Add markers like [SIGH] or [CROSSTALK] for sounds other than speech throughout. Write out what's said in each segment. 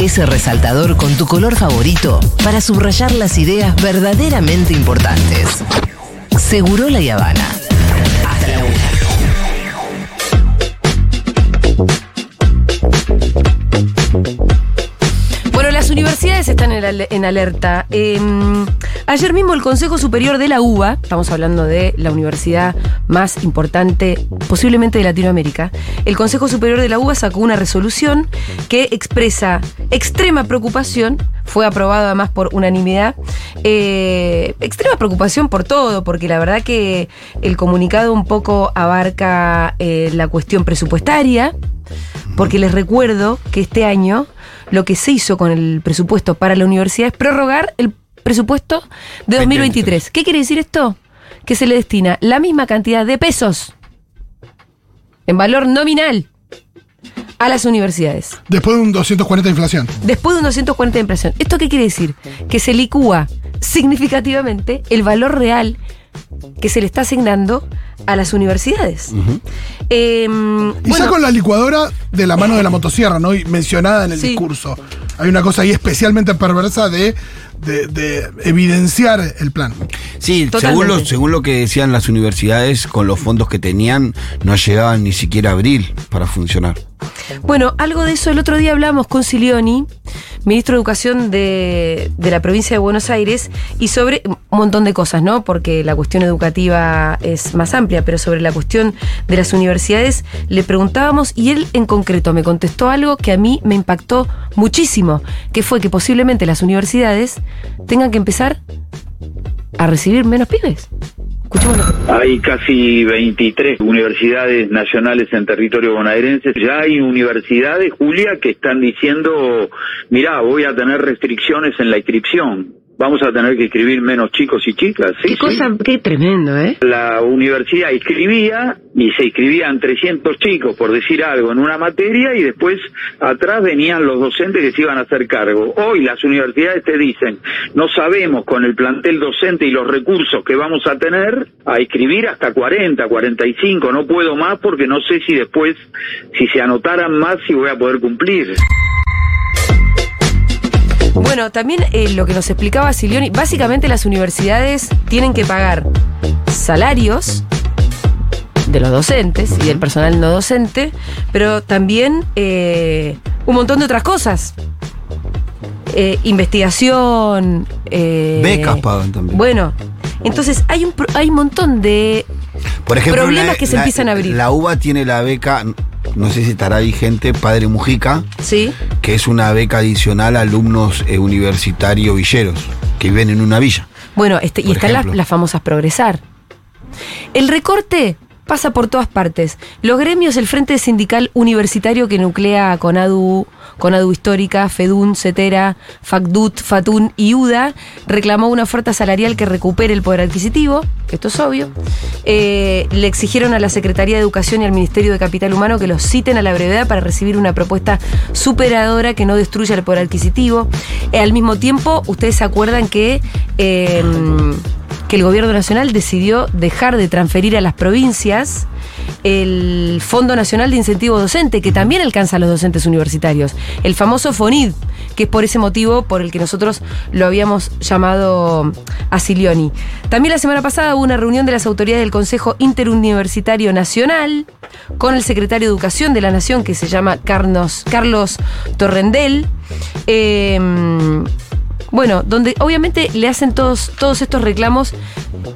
ese resaltador con tu color favorito para subrayar las ideas verdaderamente importantes. Seguro la Habana. Hasta la una. En, al- en alerta. Eh, ayer mismo el Consejo Superior de la UBA, estamos hablando de la universidad más importante posiblemente de Latinoamérica, el Consejo Superior de la UBA sacó una resolución que expresa extrema preocupación, fue aprobado además por unanimidad, eh, extrema preocupación por todo, porque la verdad que el comunicado un poco abarca eh, la cuestión presupuestaria, porque les recuerdo que este año lo que se hizo con el presupuesto para la universidad es prorrogar el presupuesto de 2023. ¿Qué quiere decir esto? Que se le destina la misma cantidad de pesos en valor nominal a las universidades. Después de un 240 de inflación. Después de un 240 de inflación. ¿Esto qué quiere decir? Que se licúa significativamente el valor real que se le está asignando a las universidades. Eh, Y bueno, saco la licuadora de la mano de la motosierra, ¿no? Y mencionada en el Sí. discurso. Hay una cosa ahí especialmente perversa de, de- de evidenciar el plan. Sí, según lo, según lo que decían las universidades, con los fondos que tenían, no llegaban ni siquiera a abril para funcionar. Bueno, algo de eso el otro día hablamos con Silioni, ministro de Educación de, de la provincia de Buenos Aires, y sobre un montón de cosas, ¿no? Porque la cuestión educativa es más amplia, pero sobre la cuestión de las universidades le preguntábamos y él en concreto me contestó algo que a mí me impactó muchísimo, que fue que posiblemente las universidades tengan que empezar a recibir menos pibes. Escuchémoslo. Hay casi 23 universidades nacionales en territorio bonaerense. Ya hay universidades, Julia, que están diciendo, mirá, voy a tener restricciones en la inscripción. Vamos a tener que inscribir menos chicos y chicas. Sí, Qué sí. cosa, qué tremendo, ¿eh? La universidad inscribía y se inscribían 300 chicos, por decir algo, en una materia y después atrás venían los docentes que se iban a hacer cargo. Hoy las universidades te dicen, no sabemos con el plantel docente y los recursos que vamos a tener a inscribir hasta 40, 45, no puedo más porque no sé si después, si se anotaran más, si voy a poder cumplir. Bueno, también eh, lo que nos explicaba Silioni, básicamente las universidades tienen que pagar salarios de los docentes y del personal no docente, pero también eh, un montón de otras cosas. Eh, investigación. eh, Becas pagan también. Bueno, entonces hay un, hay un montón de Por ejemplo, Problemas la- que se la- empiezan a abrir. La UBA tiene la beca, no sé si estará vigente, Padre Mujica, Sí. que es una beca adicional a alumnos eh, universitarios villeros que viven en una villa. Bueno, este, y están las, las famosas progresar. El recorte pasa por todas partes. Los gremios, el Frente Sindical Universitario que nuclea con ADU, con ADU Histórica, FEDUN, CETERA, FACDUT, FATUN y UDA, reclamó una oferta salarial que recupere el poder adquisitivo, esto es obvio. Eh, le exigieron a la Secretaría de Educación y al Ministerio de Capital Humano que los citen a la brevedad para recibir una propuesta superadora que no destruya el poder adquisitivo. Eh, al mismo tiempo, ustedes se acuerdan que... eh, que el gobierno nacional decidió dejar de transferir a las provincias el Fondo Nacional de Incentivo Docente, que también alcanza a los docentes universitarios, el famoso FONID, que es por ese motivo por el que nosotros lo habíamos llamado a Silioni. También la semana pasada hubo una reunión de las autoridades del Consejo Interuniversitario Nacional con el secretario de Educación de la Nación, que se llama Carlos, Carlos Torrendel. Eh, bueno, donde obviamente le hacen todos, todos estos reclamos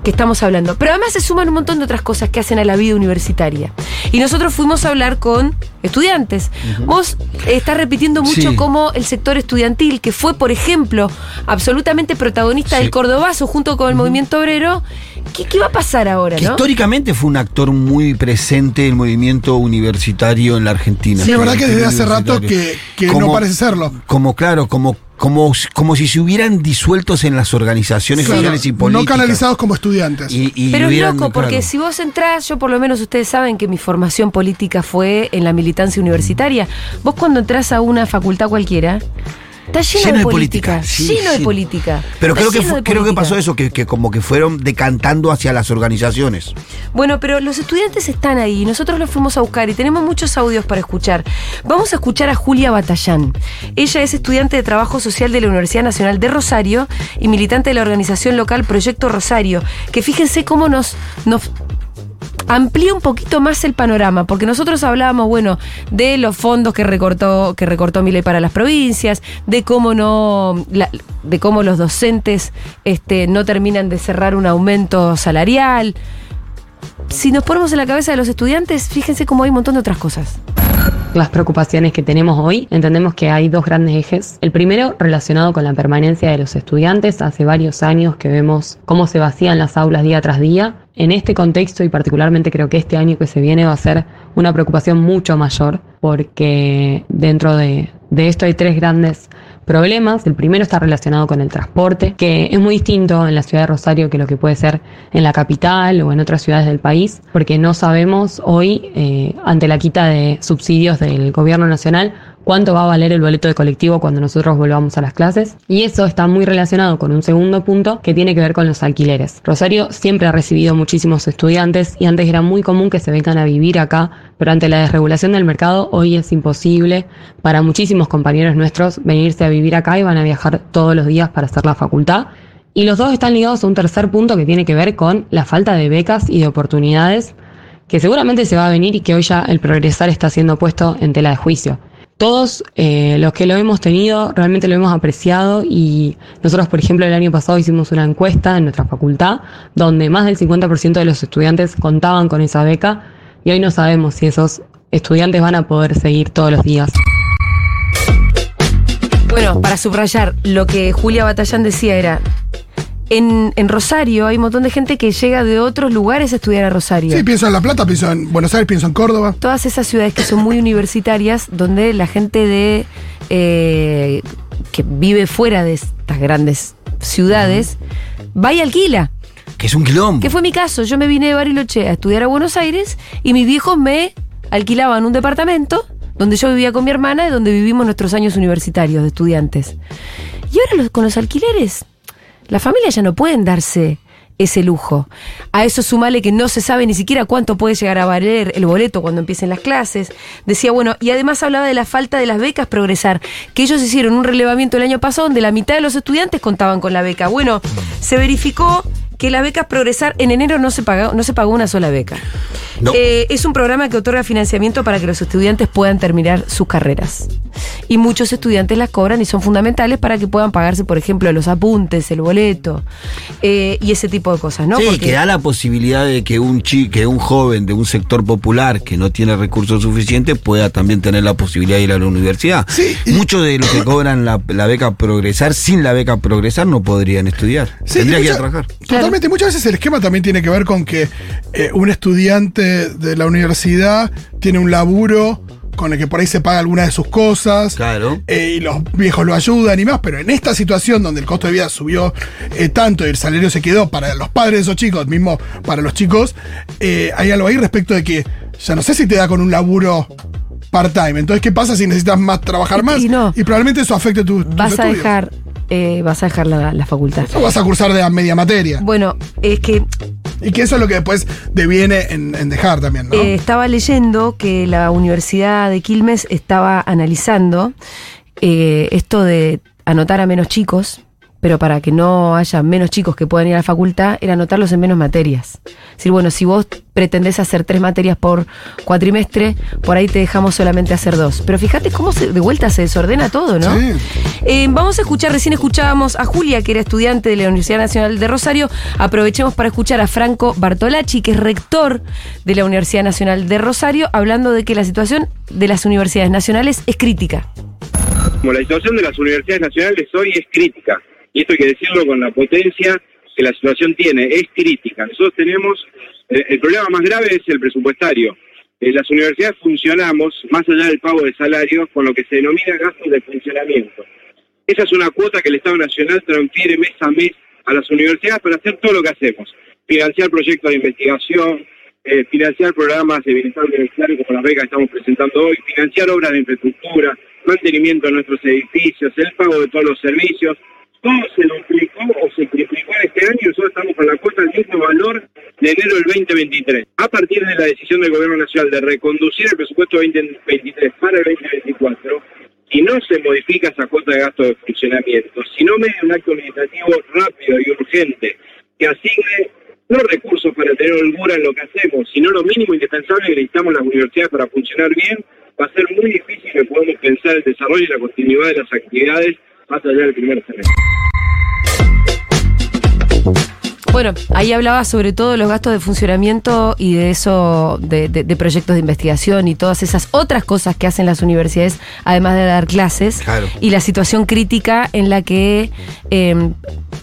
que estamos hablando. Pero además se suman un montón de otras cosas que hacen a la vida universitaria. Y nosotros fuimos a hablar con estudiantes. Vos estás repitiendo mucho Sí. cómo el sector estudiantil, que fue, por ejemplo, absolutamente protagonista Sí. del Cordobazo junto con el movimiento obrero, ¿qué, qué va a pasar ahora, Que no? históricamente fue un actor muy presente del movimiento universitario en la Argentina. Sí, es verdad que desde El hace rato que no parece serlo. Como, claro, como, como, como si se hubieran disueltos en las organizaciones Claro, sociales y no políticas. canalizados como estudiantes. Y- y Pero es loco, porque claro. si vos entrás, yo por lo menos ustedes saben que mi formación política fue en la militancia universitaria. Vos cuando entrás a una facultad cualquiera, Está lleno, Lleno de de política. política, sí, lleno de sí. política. Pero Está creo que, lleno de creo que pasó eso, que, que como que fueron decantando hacia las organizaciones. Bueno, pero los estudiantes están ahí, nosotros los fuimos a buscar y tenemos muchos audios para escuchar. Vamos a escuchar a Julia Batallán. Ella es estudiante de Trabajo Social de la Universidad Nacional de Rosario y militante de la organización local Proyecto Rosario, que fíjense cómo nos, nos amplía un poquito más el panorama, porque nosotros hablábamos, bueno, de los fondos que recortó, que recortó para las provincias, de cómo no, de cómo los docentes este, no terminan de cerrar un aumento salarial. Si nos ponemos en la cabeza de los estudiantes, fíjense cómo hay un montón de otras cosas. las preocupaciones que tenemos hoy, entendemos que hay dos grandes ejes. El primero relacionado con la permanencia de los estudiantes. Hace varios años que vemos cómo se vacían las aulas día tras día. En este contexto y particularmente creo que este año que se viene va a ser una preocupación mucho mayor porque dentro de, de esto hay tres grandes problemas. El primero está relacionado con el transporte, que es muy distinto en la ciudad de Rosario que lo que puede ser en la capital o en otras ciudades del país, porque no sabemos hoy, eh, ante la quita de subsidios del gobierno nacional, cuánto va a valer el boleto de colectivo cuando nosotros volvamos a las clases. Y eso está muy relacionado con un segundo punto que tiene que ver con los alquileres. Rosario siempre ha recibido muchísimos estudiantes y antes era muy común que se vengan a vivir acá, pero ante la desregulación del mercado hoy es imposible para muchísimos compañeros nuestros venirse a vivir acá y van a viajar todos los días para hacer la facultad. Y los dos están ligados a un tercer punto que tiene que ver con la falta de becas y de oportunidades que seguramente se va a venir y que hoy ya el progresar está siendo puesto en tela de juicio. Todos eh, los que lo hemos tenido realmente lo hemos apreciado y nosotros, por ejemplo, el año pasado hicimos una encuesta en nuestra facultad donde más del 50% de los estudiantes contaban con esa beca y hoy no sabemos si esos estudiantes van a poder seguir todos los días. Bueno, para subrayar, lo que Julia Batallán decía era. En, en Rosario hay un montón de gente que llega de otros lugares a estudiar a Rosario. Sí, pienso en La Plata, pienso en Buenos Aires, pienso en Córdoba. todas esas ciudades que son muy universitarias, donde la gente de eh, que vive fuera de estas grandes ciudades va y alquila. Que es un quilombo. Que fue mi caso. Yo me vine de Bariloche a estudiar a Buenos Aires y mis viejos me alquilaban un departamento donde yo vivía con mi hermana y donde vivimos nuestros años universitarios de estudiantes. Y ahora los- con los alquileres, las familias ya no pueden darse ese lujo. A eso sumale que no se sabe ni siquiera cuánto puede llegar a valer el boleto cuando empiecen las clases. Decía, bueno, y además hablaba de la falta de las becas progresar, que ellos hicieron un relevamiento el año pasado donde la mitad de los estudiantes contaban con la beca. Bueno, se verificó que las becas progresar en enero no se pagó, no se pagó una sola beca. No. Eh, es un programa que otorga financiamiento para que los estudiantes puedan terminar sus carreras. Y muchos estudiantes las cobran y son fundamentales para que puedan pagarse, por ejemplo, los apuntes, el boleto eh, y ese tipo de cosas, ¿no? sí, Porque- que da la posibilidad de que un chi, que un joven de un sector popular que no tiene recursos suficientes pueda también tener la posibilidad de ir a la universidad. Sí, Muchos de los que cobran la, la beca progresar, sin la beca progresar, no podrían estudiar. Sí, Tendría que ir a trabajar. Totalmente. Muchas veces el esquema también tiene que ver con que eh, un estudiante de la universidad tiene un laburo con el que por ahí se paga alguna de sus cosas. Claro. eh, y los viejos lo ayudan y más, pero en esta situación donde el costo de vida subió eh, tanto y el salario se quedó para los padres de esos chicos, mismo para los chicos, eh, hay algo ahí respecto de que ya no sé si te da con un laburo part-time. Entonces, ¿qué pasa si necesitas más trabajar más? y no. probablemente eso afecte tu, tus vas a estudios. dejar, eh, vas a dejar la, la facultad. O vas a cursar de media materia. Bueno, es que Y que eso es lo que después deviene en, en dejar también, ¿no? Eh, estaba leyendo que la Universidad de Quilmes estaba analizando eh, esto de anotar a menos chicos, pero para que no haya menos chicos que puedan ir a la facultad, era anotarlos en menos materias. Es decir, bueno, si vos pretendés hacer tres materias por cuatrimestre, por ahí te dejamos solamente hacer dos. Pero fíjate cómo se- de vuelta se desordena todo, ¿no? Sí. Eh, vamos a escuchar, recién escuchábamos a Julia, que era estudiante de la Universidad Nacional de Rosario. Aprovechemos para escuchar a Franco Bartolacci, que es rector de la Universidad Nacional de Rosario, hablando de que la situación de las universidades nacionales es crítica. Como la situación de las universidades nacionales hoy es crítica, y esto hay que decirlo con la potencia que la situación tiene, es crítica. Nosotros tenemos, eh, el problema más grave es el presupuestario. Eh, las universidades funcionamos, más allá del pago de salarios, con lo que se denomina gastos de funcionamiento. Esa es una cuota que el Estado Nacional transfiere mes a mes a las universidades para hacer todo lo que hacemos. Financiar proyectos de investigación, eh, financiar programas de bienestar universitario como las becas que estamos presentando hoy, financiar obras de infraestructura, mantenimiento de nuestros edificios, el pago de todos los servicios. Todo se duplicó o se triplicó en este año nosotros estamos con la cuota al mismo valor de enero del 2023. A partir de la decisión del Gobierno Nacional de reconducir el presupuesto 2023 para el 2024, si no se modifica esa cuota de gasto de funcionamiento, si no media un acto administrativo rápido y urgente que asigne no recursos para tener holgura en lo que hacemos, sino lo mínimo indispensable que necesitamos las universidades para funcionar bien, va a ser muy difícil que podamos pensar el desarrollo y la continuidad de las actividades más allá del primer semestre. Bueno, ahí hablaba sobre todo los gastos de funcionamiento y de eso, de, de- de proyectos de investigación y todas esas otras cosas que hacen las universidades, además de dar clases. Claro. Y la situación crítica en la que eh,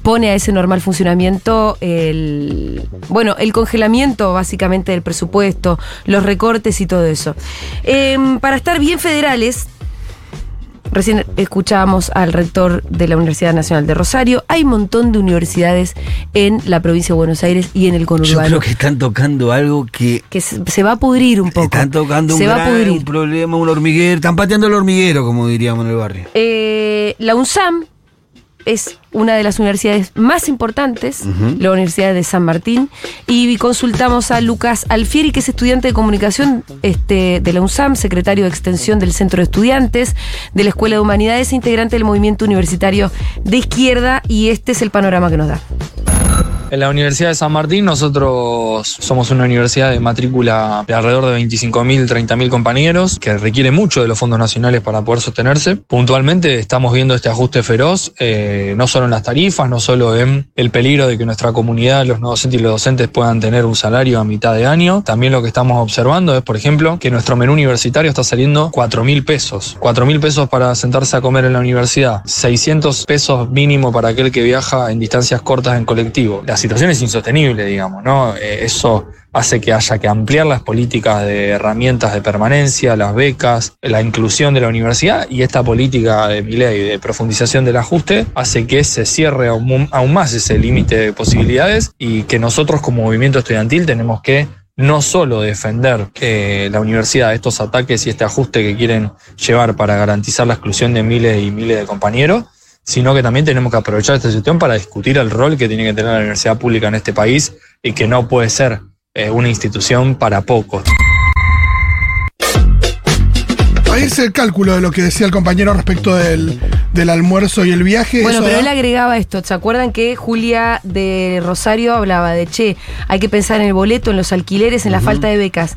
pone a ese normal funcionamiento el, bueno, el congelamiento básicamente del presupuesto, los recortes y todo eso. Eh, para estar bien federales, Recién escuchábamos al rector de la Universidad Nacional de Rosario. Hay un montón de universidades en la provincia de Buenos Aires y en el Yo conurbano. creo que están tocando algo que que se, va a pudrir un poco. están tocando se un, va a gran- pudrir. un problema, un hormiguero. Están pateando el hormiguero, como diríamos en el barrio. Eh, la UNSAM es una de las universidades más importantes, la Universidad de San Martín, y consultamos a Lucas Alfieri, que es estudiante de comunicación este, de la UNSAM, secretario de extensión del Centro de Estudiantes de la Escuela de Humanidades, integrante del movimiento universitario de izquierda, y este es el panorama que nos da. En la Universidad de San Martín nosotros somos una universidad de matrícula de alrededor de 25.000, 30.000 compañeros que requiere mucho de los fondos nacionales para poder sostenerse. Puntualmente estamos viendo este ajuste feroz, eh, no solo en las tarifas, no solo en el peligro de que nuestra comunidad, los no docentes y los docentes puedan tener un salario a mitad de año. También lo que estamos observando es, por ejemplo, que nuestro menú universitario está saliendo 4.000 pesos. 4.000 pesos para sentarse a comer en la universidad. 600 pesos mínimo para aquel que viaja en distancias cortas en colectivo. Situación es insostenible, digamos, ¿no? Eh, eso hace que haya que ampliar las políticas de herramientas de permanencia, las becas, la inclusión de la universidad y esta política de mi ley de profundización del ajuste hace que se cierre aún, más ese límite de posibilidades y que nosotros como movimiento estudiantil tenemos que no solo defender eh, la universidad de estos ataques y este ajuste que quieren llevar para garantizar la exclusión de miles y miles de compañeros, sino que también tenemos que aprovechar esta situación para discutir el rol que tiene que tener la universidad pública en este país y que no puede ser eh, una institución para pocos. Ahí es el cálculo de lo que decía el compañero respecto del, del almuerzo y el viaje. Bueno, pero da- él agregaba esto. ¿Se acuerdan que Julia de Rosario hablaba de, che, hay que pensar en el boleto, en los alquileres, en la falta de becas?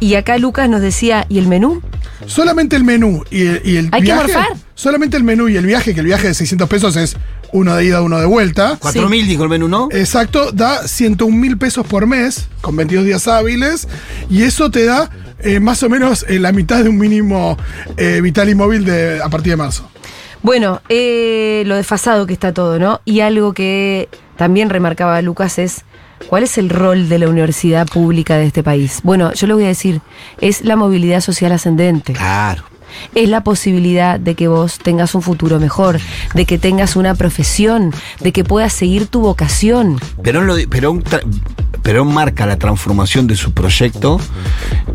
Y acá Lucas nos decía, ¿y el menú? Solamente el menú y el, y el Hay que viaje. morfar. Solamente el menú y el viaje, que el viaje de 600 pesos es uno de ida, uno de vuelta. 4.000 dijo el menú, ¿no? Exacto, da 101 mil pesos por mes, con 22 días hábiles, y eso te da eh, más o menos eh, la mitad de un mínimo eh, vital y móvil de, a partir de marzo. Bueno, eh, lo desfasado que está todo, ¿no? Y algo que también remarcaba Lucas es, ¿cuál es el rol de la universidad pública de este país? Bueno, yo le voy a decir, es la movilidad social ascendente. Claro. Es la posibilidad de que vos tengas un futuro mejor, de que tengas una profesión, de que puedas seguir tu vocación. Perón, lo Perón, Perón marca la transformación de su proyecto,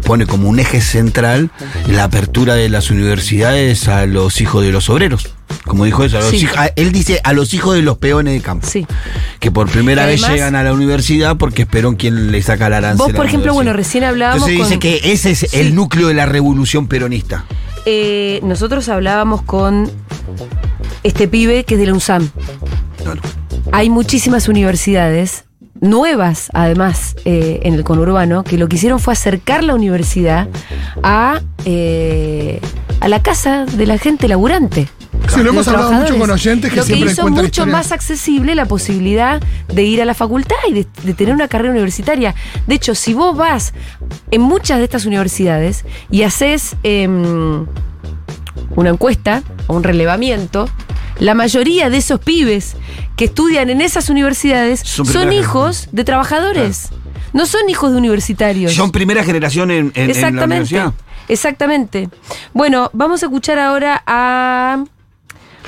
pone como un eje central la apertura de las universidades a los hijos de los obreros. Como dijo eso, a los Sí. hij- a- él dice a los hijos de los peones de campo. Sí. Que por primera vez llegan a la universidad porque es Perón quien le saca la arancel Vos, por ejemplo, bueno, recién hablábamos Entonces dice que ese es Sí. el núcleo de la revolución peronista. Eh, nosotros hablábamos con este pibe que es de la UNSAM. Hay muchísimas universidades nuevas, además, eh, en el conurbano, que lo que hicieron fue acercar la universidad a, eh, a la casa de la gente laburante. Sí, lo los hemos hablado mucho con oyentes que Lo que siempre hizo mucho historias. más accesible la posibilidad de ir a la facultad y de, de tener una carrera universitaria. De hecho, si vos vas en muchas de estas universidades y haces em, una encuesta o un relevamiento, la mayoría de esos pibes que estudian en esas universidades Son hijos de trabajadores. No son hijos de universitarios. Son primera generación en, en- en la universidad. Exactamente. Bueno, vamos a escuchar ahora a.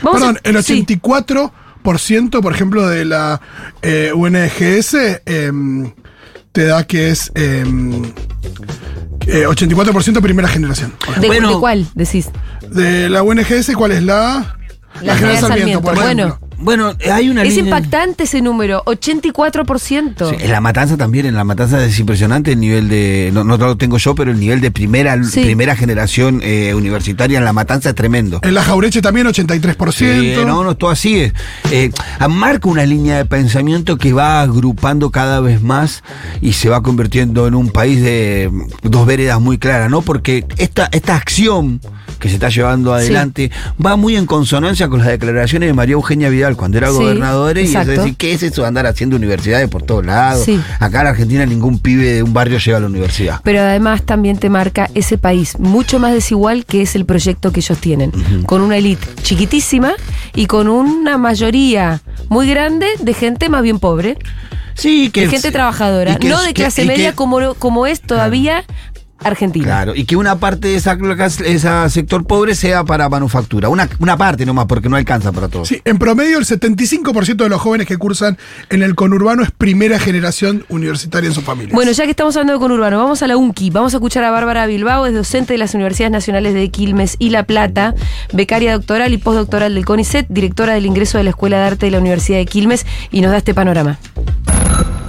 Vamos Perdón, a- el sí. 84%, por ejemplo, de la eh, UNGS em, te da que es em, Eh, 84% primera generación. ¿De, Bueno. de cuál decís? De la UNGS, ¿cuál es la? La General Sarmiento, por ejemplo. Bueno, hay una Es línea- impactante ese número, 84%. Sí, en la matanza también, en la matanza es impresionante el nivel de, no, no lo tengo yo, pero el nivel de primera, Sí. primera generación eh, universitaria en la matanza es tremendo. En la Jaureche también 83%. Sí, no, no, todo así es. Eh, marca una línea de pensamiento que va agrupando cada vez más y se va convirtiendo en un país de dos veredas muy claras, ¿no? Porque esta, esta acción que se está llevando adelante va muy en consonancia con las declaraciones de María Eugenia Vidal cuando era Sí, gobernadora y es decir, ¿qué es eso de andar haciendo universidades por todos lados? Sí. Acá en Argentina ningún pibe de un barrio llega a la universidad. Pero además también te marca ese país mucho más desigual que es el proyecto que ellos tienen. Con una élite chiquitísima y con una mayoría muy grande de gente más bien pobre. Sí, que de gente trabajadora. que- no de clase y que- media como, como es todavía Argentina. Claro, y que una parte de esa, ese sector pobre sea para manufactura. Una, una parte nomás, porque no alcanza para todo. Sí, en promedio el 75% de los jóvenes que cursan en el conurbano es primera generación universitaria en su familia. Bueno, ya que estamos hablando de conurbano, vamos a la UNCI. Vamos a escuchar a Bárbara Bilbao, es docente de las Universidades Nacionales de Quilmes y La Plata, becaria doctoral y postdoctoral del CONICET, directora del ingreso de la Escuela de Arte de la Universidad de Quilmes, y nos da este panorama.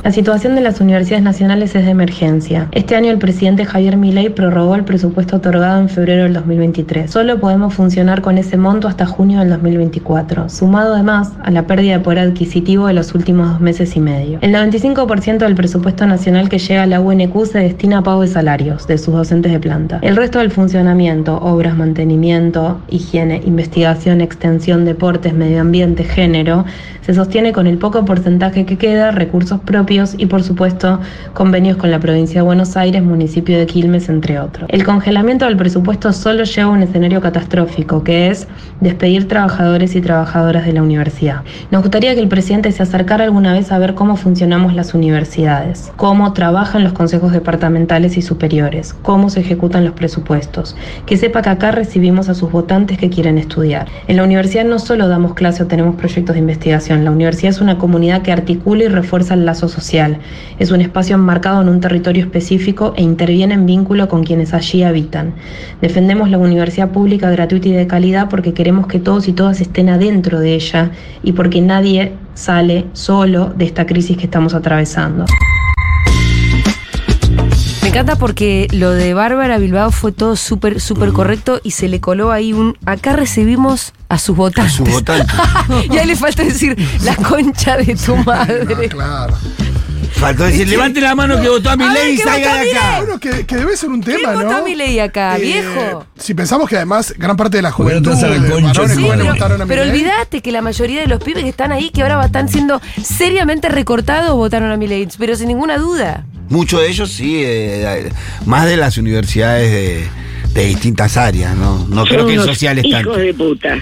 La situación de las universidades nacionales es de emergencia. Este año el presidente Javier Milei prorrogó el presupuesto otorgado en febrero del 2023. Solo podemos funcionar con ese monto hasta junio del 2024, sumado además a la pérdida de poder adquisitivo de los últimos dos meses y medio. El 95% del presupuesto nacional que llega a la UNQ se destina a pago de salarios de sus docentes de planta. El resto del funcionamiento, obras, mantenimiento, higiene, investigación, extensión, deportes, medio ambiente, género, se sostiene con el poco porcentaje que queda, recursos propios y por supuesto convenios con la provincia de Buenos Aires, municipio de Quilmes, entre otros. El congelamiento del presupuesto solo lleva a un escenario catastrófico, que es despedir trabajadores y trabajadoras de la universidad. Nos gustaría que el presidente se acercara alguna vez a ver cómo funcionamos las universidades, cómo trabajan los consejos departamentales y superiores, cómo se ejecutan los presupuestos, que sepa que acá recibimos a sus votantes que quieren estudiar. En la universidad no solo damos clase o tenemos proyectos de investigación, la universidad es una comunidad que articula y refuerza el lazo social. Es un espacio enmarcado en un territorio específico e interviene en vínculo con quienes allí habitan. Defendemos la universidad pública gratuita y de calidad porque queremos que todos y todas estén adentro de ella y porque nadie sale solo de esta crisis que estamos atravesando. Me encanta porque lo de Bárbara Bilbao fue todo súper, súper correcto y se le coló ahí un. Acá recibimos a sus A votantes. sus votantes. [LAUGHS] y ahí le falta decir la concha de tu madre. No, claro. Faltó decir, levante la mano que votó a mi ley y ¿qué salga votó de acá. Bueno, que, que debe ser un ¿Quién tema, votó ¿no? a Milei acá, Eh, viejo? Si pensamos que además gran parte de la juventud, atrás a la de concha, varones sí, jóvenes pero, votaron a pero Milei. olvídate que la mayoría de los pibes que están ahí, que ahora están siendo seriamente recortados, votaron a Milei, pero sin ninguna duda. Muchos de ellos sí, eh, más de las universidades de, de distintas áreas, ¿no? No creo que en sociales tanto. de puta.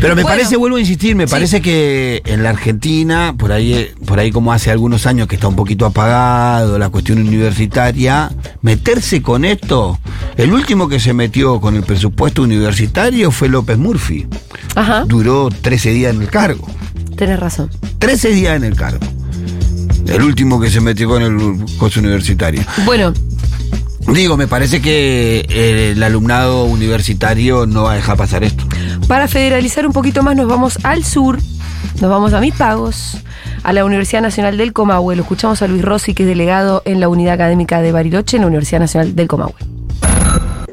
Pero me Bueno. parece, vuelvo a insistir, me Sí. parece que en la Argentina, por ahí, eh, por ahí como hace algunos años que está un poquito apagado la cuestión universitaria, meterse con esto, el último que se metió con el presupuesto universitario fue López Murphy. Ajá, Duró 13 días en el cargo. tenés razón. 13 días en el cargo. El último que se metió con el costo universitario. Bueno, Digo, me parece que eh, el alumnado universitario no va a dejar pasar esto. para federalizar un poquito más, nos vamos al sur, nos vamos a Mis Pagos, a la Universidad Nacional del Comahue. Lo escuchamos a Luis Rossi, que es delegado en la Unidad Académica de Bariloche, en la Universidad Nacional del Comahue.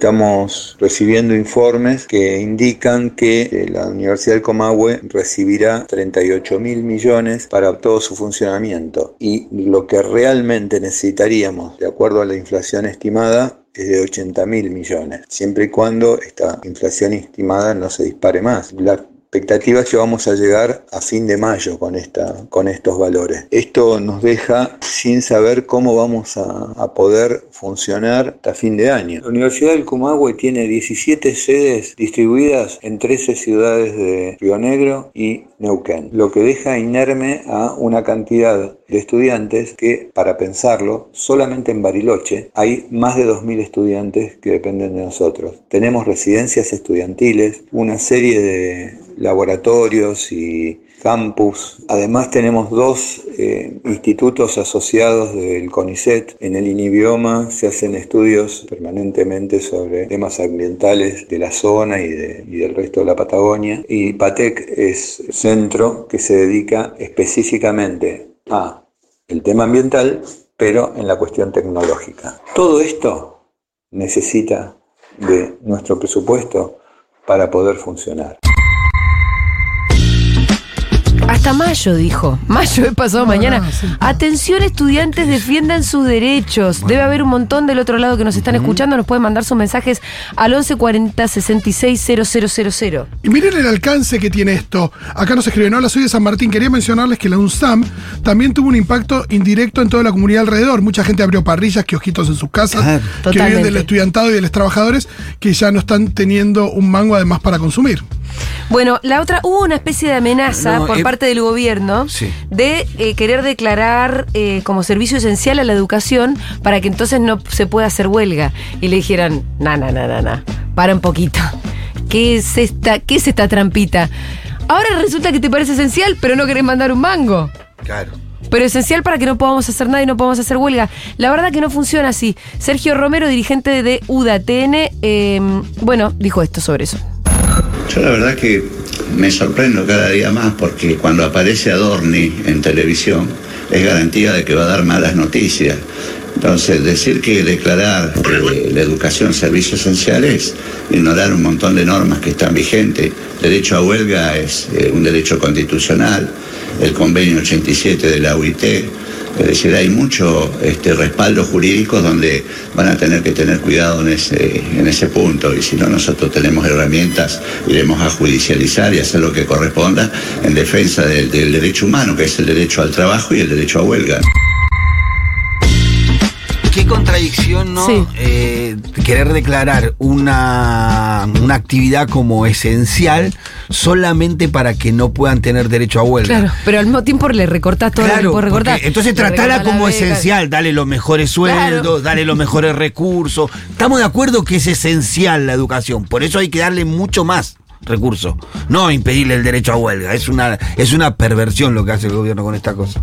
Estamos recibiendo informes que indican que eh, la Universidad del Comahue recibirá 38 mil millones para todo su funcionamiento y lo que realmente necesitaríamos, de acuerdo a la inflación estimada, es de 80 mil millones, siempre y cuando esta inflación estimada no se dispare más. Expectativa es que vamos a llegar a fin de mayo con, esta, con estos valores. Esto nos deja sin saber cómo vamos a, poder funcionar hasta fin de año. La Universidad del Comahue tiene 17 sedes distribuidas en 13 ciudades de Río Negro y Neuquén, lo que deja inerme a una cantidad de estudiantes que, para pensarlo, solamente en Bariloche hay más de 2.000 estudiantes que dependen de nosotros. Tenemos residencias estudiantiles, una serie de laboratorios y campus. Además tenemos dos eh, institutos asociados del CONICET. En el INIBIOMA se hacen estudios permanentemente sobre temas ambientales de la zona y, y del resto de la Patagonia. Y PATEC es centro que se dedica específicamente a el tema ambiental, pero en la cuestión tecnológica. Todo esto necesita de nuestro presupuesto para poder funcionar. Hasta mayo, dijo. Mayo he pasado mañana. no, sí. Atención, estudiantes, defiendan sus derechos. Debe haber un montón del otro lado que nos están escuchando. Nos pueden mandar sus mensajes al 1140 66 000. Y miren el alcance que tiene esto. Acá nos escriben, hola, soy de San Martín. Quería mencionarles que la UNSAM también tuvo un impacto indirecto en toda la comunidad alrededor. Mucha gente abrió parrillas, kiosquitos en sus casas, Claro. que viven Totalmente. del estudiantado y de los trabajadores que ya no están teniendo un mango además para consumir. Bueno, la otra, hubo una especie de amenaza No, por eh, parte del gobierno Sí. de eh, querer declarar eh, como servicio esencial a la educación para que entonces no se pueda hacer huelga. Y le dijeran, na, na, na, na, na, para un poquito. ¿Qué es esta, qué es esta trampita? Ahora resulta que te parece esencial, pero no querés mandar un mango. Claro. Pero esencial para que no podamos hacer nada y no podamos hacer huelga. La verdad que no funciona así. Sergio Romero, dirigente de UDATN, eh, bueno, dijo esto sobre eso. Yo la verdad que me sorprendo cada día más porque cuando aparece Adorni en televisión es garantía de que va a dar malas noticias. Entonces, decir que declarar la educación servicio esencial es ignorar un montón de normas que están vigentes. Derecho a huelga es eh, un derecho constitucional, el convenio 87 de la UIT. Es decir, hay mucho este, respaldo jurídico donde van a tener que tener cuidado en ese, en ese punto y si no nosotros tenemos herramientas, iremos a judicializar y hacer lo que corresponda en defensa del, del derecho humano, que es el derecho al trabajo y el derecho a huelga. Qué contradicción, ¿no? Sí. Eh, querer declarar una, una actividad como esencial solamente para que no puedan tener derecho a huelga. Claro, pero al mismo tiempo le recortás todo lo que Claro, recortar. entonces tratala como beca. esencial, dale los mejores sueldos, Claro. dale los mejores recursos. Estamos de acuerdo que es esencial la educación, por eso hay que darle mucho más recursos, no impedirle el derecho a huelga. Es una, es una perversión lo que hace el gobierno con esta cosa.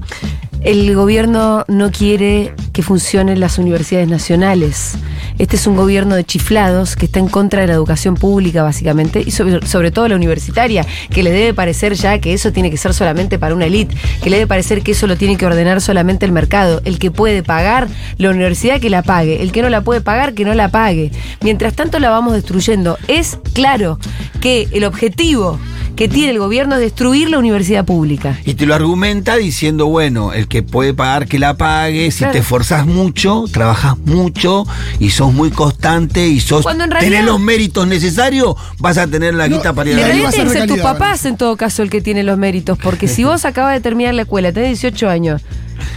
El gobierno no quiere que funcionen las universidades nacionales. Este es un gobierno de chiflados que está en contra de la educación pública, básicamente, y sobre todo la universitaria, que le debe parecer ya que eso tiene que ser solamente para una élite, que le debe parecer que eso lo tiene que ordenar solamente el mercado. El que puede pagar la universidad, que la pague. El que no la puede pagar, que no la pague. Mientras tanto, la vamos destruyendo. Es claro que el objetivo que tiene el gobierno es destruir la universidad pública. Y te lo argumenta diciendo, bueno, el que puede pagar que la pague, si Claro. te esforzás mucho, trabajas mucho y sos muy constante y sos Cuando en realidad- tenés los méritos necesarios, vas a tener la No, guita para ir a la realidad que ser tus papás en todo caso el que tiene los méritos, porque si vos acabas de terminar la escuela, tenés 18 años,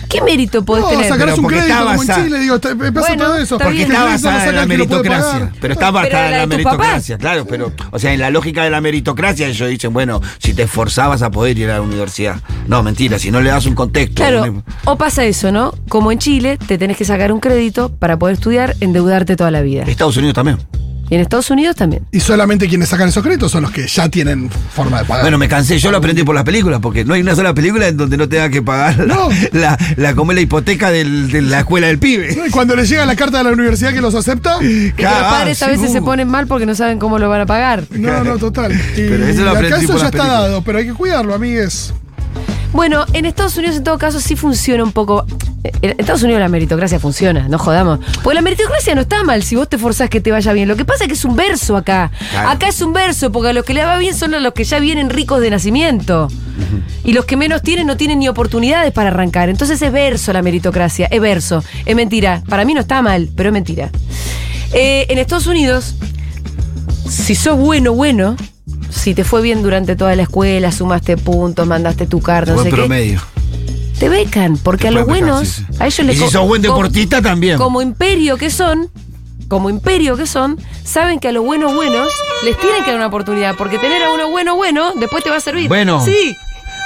¿qué mérito podés No, tener? sacarás un porque crédito está como en basada- Chile, digo, te- pasa Bueno, todo eso. Porque está basada en la meritocracia. Pero está basada en la meritocracia, claro. Pero, o sea, en la lógica de la meritocracia, ellos dicen, bueno, si te esforzabas a poder ir a la universidad. No, mentira, si no le das un contexto. Claro, un- o pasa eso, ¿no? Como en Chile, te tenés que sacar un crédito para poder estudiar, endeudarte toda la vida. Estados Unidos también. Y en Estados Unidos también. Y solamente quienes sacan esos créditos son los que ya tienen forma de pagar. Bueno, me cansé, yo lo aprendí por las películas, porque no hay una sola película en donde no tenga que pagar la, No. la, la, como la hipoteca del- de la escuela del pibe. Y cuando les llega la carta de la universidad que los acepta, Y que los padres a sí, veces se ponen mal porque no saben cómo lo van a pagar. no, no, total. Y Pero eso lo acá aprendí eso por ya las está dado, pero hay que cuidarlo, amigues. Bueno, en Estados Unidos en todo caso sí funciona un poco. En Estados Unidos la meritocracia funciona, no jodamos. Porque la meritocracia no está mal si vos te forzás que te vaya bien. Lo que pasa es que es un verso acá. Claro. Acá es un verso, porque a los que le va bien son a los que ya vienen ricos de nacimiento. Y los que menos tienen no tienen ni oportunidades para arrancar. Entonces es verso la meritocracia, es verso. Es mentira. Para mí no está mal, pero es mentira. Eh, en Estados Unidos, si sos bueno, bueno, si te fue bien durante toda la escuela, sumaste puntos, mandaste tu carta, no sé qué, promedio. Te becan, porque Te a los becar, buenos, sí, sí. a ellos Y les si co- sos buen como- deportista, también. Como imperio que son, como imperio que son, saben que a los buenos buenos les tienen que dar una oportunidad, porque tener a uno bueno bueno después te va a servir. Bueno. Sí.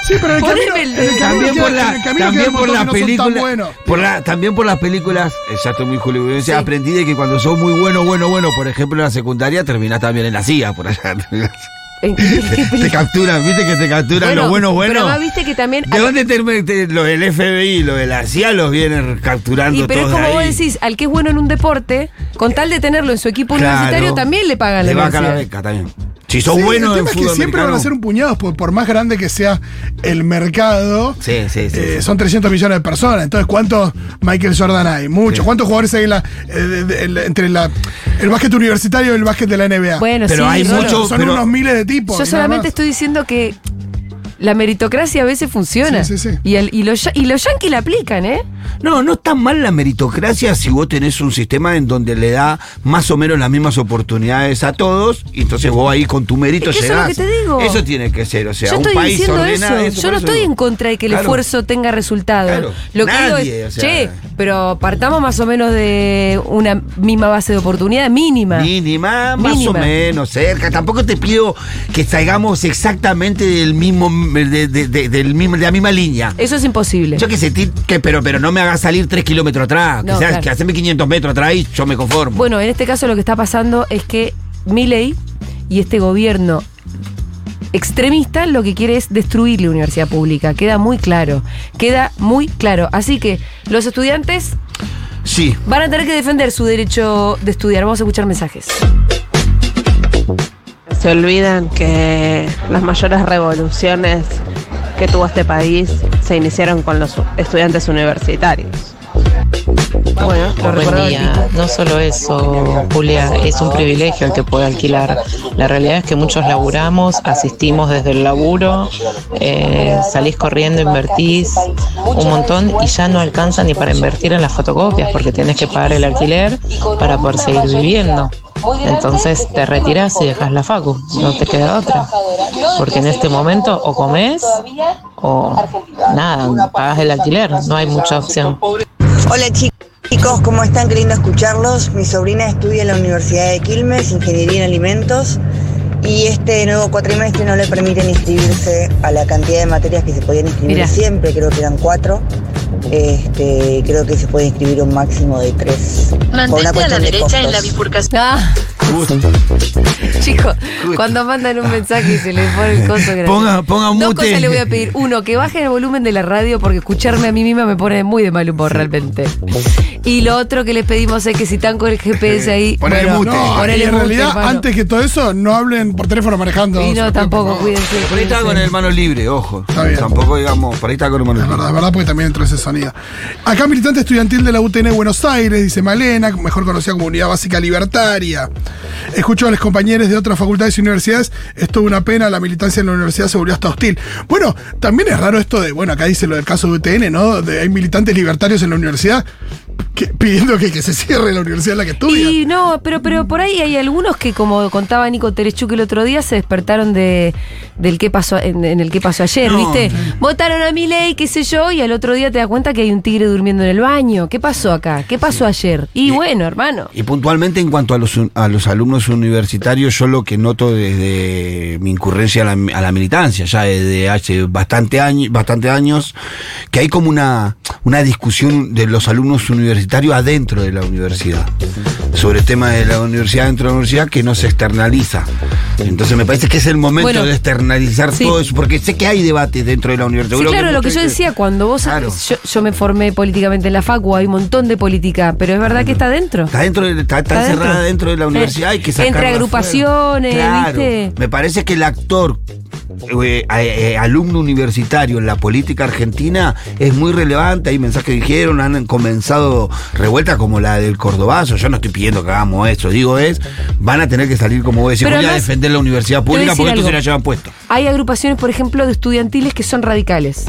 Sí, pero en el camino, el- También por, la, el también las películas. buenos. Por la, también por las películas. Exacto, muy hollywoodense. Sí. Aprendí de que cuando sos muy bueno, bueno, bueno, por ejemplo en la secundaria, terminás también en la CIA, por allá. ¿En qué- qué [LAUGHS] Te capturan, viste que te capturan Bueno, lo bueno, bueno. Pero además viste que también. ¿De dónde te, te- lo del FBI, lo de la CIA los vienen capturando Y pero es todos como vos decís, al que es bueno en un deporte, con tal de tenerlo en su equipo Claro. universitario, también le pagan la Le baja la beca también. Si sos Sí, bueno el en tema es que fútbol siempre van a ser un puñado, por, por más grande que sea el mercado. Sí, sí, sí. eh, son 300 millones de personas. Entonces, ¿cuántos Michael Jordan hay? Muchos. Sí. ¿Cuántos jugadores hay en la, eh, de- de- el- entre la, el básquet universitario y el básquet de la NBA? Bueno, Pero sí, hay Rolo. mucho- son pero- unos miles de tipos. Yo solamente estoy diciendo que la meritocracia a veces funciona. Sí, sí, sí. Y, el- y los, y los yanquis la aplican, ¿eh? No, no está mal la meritocracia si vos tenés un sistema en donde le da más o menos las mismas oportunidades a todos y entonces vos ahí con tu mérito Es que eso es llegás. lo que te digo. Eso tiene que ser, o sea, Yo un estoy país eso. eso, Yo no estoy en contra de que el Claro. esfuerzo tenga resultados. Claro. Lo que Nadie, digo es, o sea- che, pero partamos más o menos de una misma base de oportunidad mínima. Mínima, más Mínima. o menos, cerca. Tampoco te pido que salgamos exactamente del mismo, de, de- de- del mismo, de la misma línea. Eso es imposible. Yo que sé, que, pero, pero no me hagas salir tres kilómetros atrás. No, que, sea, claro. que haceme 500 metros atrás y yo me conformo. Bueno, en este caso lo que está pasando es que Milei y este gobierno extremista lo que quiere es destruir la universidad pública. Queda muy claro. Queda muy claro. Así que los estudiantes Sí. van a tener que defender su derecho de estudiar. Vamos a escuchar mensajes. Se olvidan que las mayores revoluciones que tuvo este país se iniciaron con los estudiantes universitarios. Bueno, lo Buen día. No solo eso, Julia, es un privilegio el que puede alquilar. La realidad es que muchos laburamos, asistimos desde el laburo, eh, salís corriendo, invertís un montón y ya no alcanza ni para invertir en las fotocopias porque tienes que pagar el alquiler para poder seguir viviendo. Entonces te retiras y dejas la facu, no te queda otra. Porque en este momento o comes o nada, pagas el alquiler, no hay mucha opción. Hola chi- chicos, ¿cómo están? Qué lindo escucharlos. Mi sobrina estudia en la Universidad de Quilmes, Ingeniería en Alimentos, y este nuevo cuatrimestre no le permiten inscribirse a la cantidad de materias que se podían inscribir siempre, creo que eran cuatro. Este, creo que se puede inscribir un máximo de tres. por una cuestión de costos. bifurcación. Ah. Chicos, cuando mandan un mensaje y se les pone el coso grande. Ponga- ponga Dos cosas le voy a pedir. Uno, que bajen el volumen de la radio porque escucharme a mí misma me pone muy de mal humor realmente. Y lo otro que les pedimos es que si están con el GPS ahí. Ponele bueno, mute. No, ponele y en mute, realidad, hermano. antes que todo eso, no hablen por teléfono manejando. Y no, tampoco, cuídense. Por ahí está con el mano libre, ojo. Está bien. Tampoco digamos, por ahí está con el mano Es libre. verdad, es verdad, porque también entró sonido. Acá militante estudiantil de la UTN Buenos Aires, dice Malena, mejor conocida como Unidad Básica Libertaria. Escucho a los compañeros de otras facultades y universidades, es toda una pena, la militancia en la universidad se volvió hasta hostil. Bueno, también es raro esto de, bueno, acá dice lo del caso de UTN, ¿no? De, hay militantes libertarios en la universidad que- pidiendo que, que se cierre la universidad en la que estudian. Y no, pero, pero por ahí hay algunos que, como contaba Nico Terechuk el otro día, se despertaron de del qué pasó en, en el qué pasó ayer, No. ¿viste? Votaron a mi ley, qué sé yo, y al otro día te das cuenta que hay un tigre durmiendo en el baño. ¿Qué pasó acá? ¿Qué pasó ayer? Y, bueno, hermano. Y puntualmente en cuanto a los, a los alumnos universitarios, yo lo que noto desde mi incurrencia a la, a la militancia, ya desde hace bastante, año, bastante años, que hay como una, una discusión de los alumnos universitarios adentro de la universidad, sobre el tema de la universidad dentro de la universidad que no se externaliza. Entonces me parece que es el momento Bueno, de externalizar sí. todo eso, porque sé que hay debates dentro de la universidad. Sí, claro, lo que yo decía, cuando vos. Claro. Yo, yo me formé políticamente en la FACU, hay un montón de política, pero es verdad que está dentro. Está dentro, de- está, está Está encerrada dentro. dentro de la Eh, universidad, hay que entre agrupaciones, Claro. ¿viste? Me parece que el actor eh, eh, alumno universitario en la política argentina es muy relevante. Hay mensajes que dijeron, han comenzado revueltas como la del Cordobazo. Yo no estoy pidiendo que hagamos eso, digo es, van a tener que salir como vos decís, voy a defender la universidad pública porque esto se algo. la llevan puesto. Hay agrupaciones, por ejemplo, de estudiantiles que son radicales.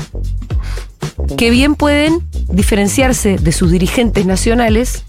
Que bien pueden diferenciarse de sus dirigentes nacionales,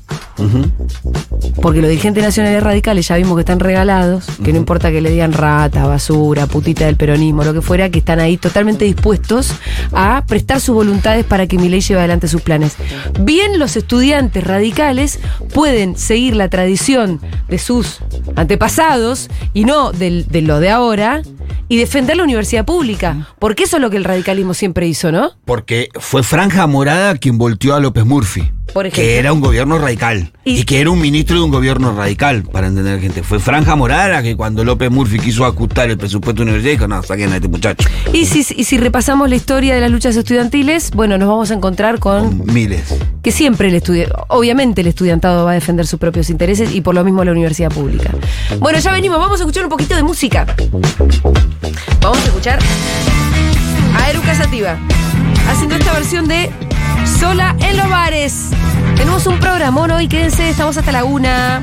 porque los dirigentes nacionales radicales ya vimos que están regalados, que no importa que le digan rata, basura, putita del peronismo, lo que fuera, que están ahí totalmente dispuestos a prestar sus voluntades para que mi ley lleve adelante sus planes. Bien los estudiantes radicales pueden seguir la tradición de sus antepasados y no de lo de ahora y defender la universidad pública, porque eso es lo que el radicalismo siempre hizo, ¿no? Porque fue Franja Morada quien volteó a López Murphy. Por ejemplo. que era un gobierno radical. Y, que era un ministro de un gobierno radical, para entender gente. Fue Franja Morada que cuando López Murphy quiso ajustar el presupuesto universidad, dijo, no, saquen a este muchacho. Y si, y si repasamos la historia de las luchas estudiantiles, bueno, nos vamos a encontrar con Miles. que siempre el estudiante, obviamente el estudiantado va a defender sus propios intereses y por lo mismo la universidad pública. Bueno, ya venimos, vamos a escuchar un poquito de música. Vamos a escuchar a Eruca Sativa haciendo esta versión de Sola en los bares. Tenemos un programón hoy, quédense, estamos hasta la una.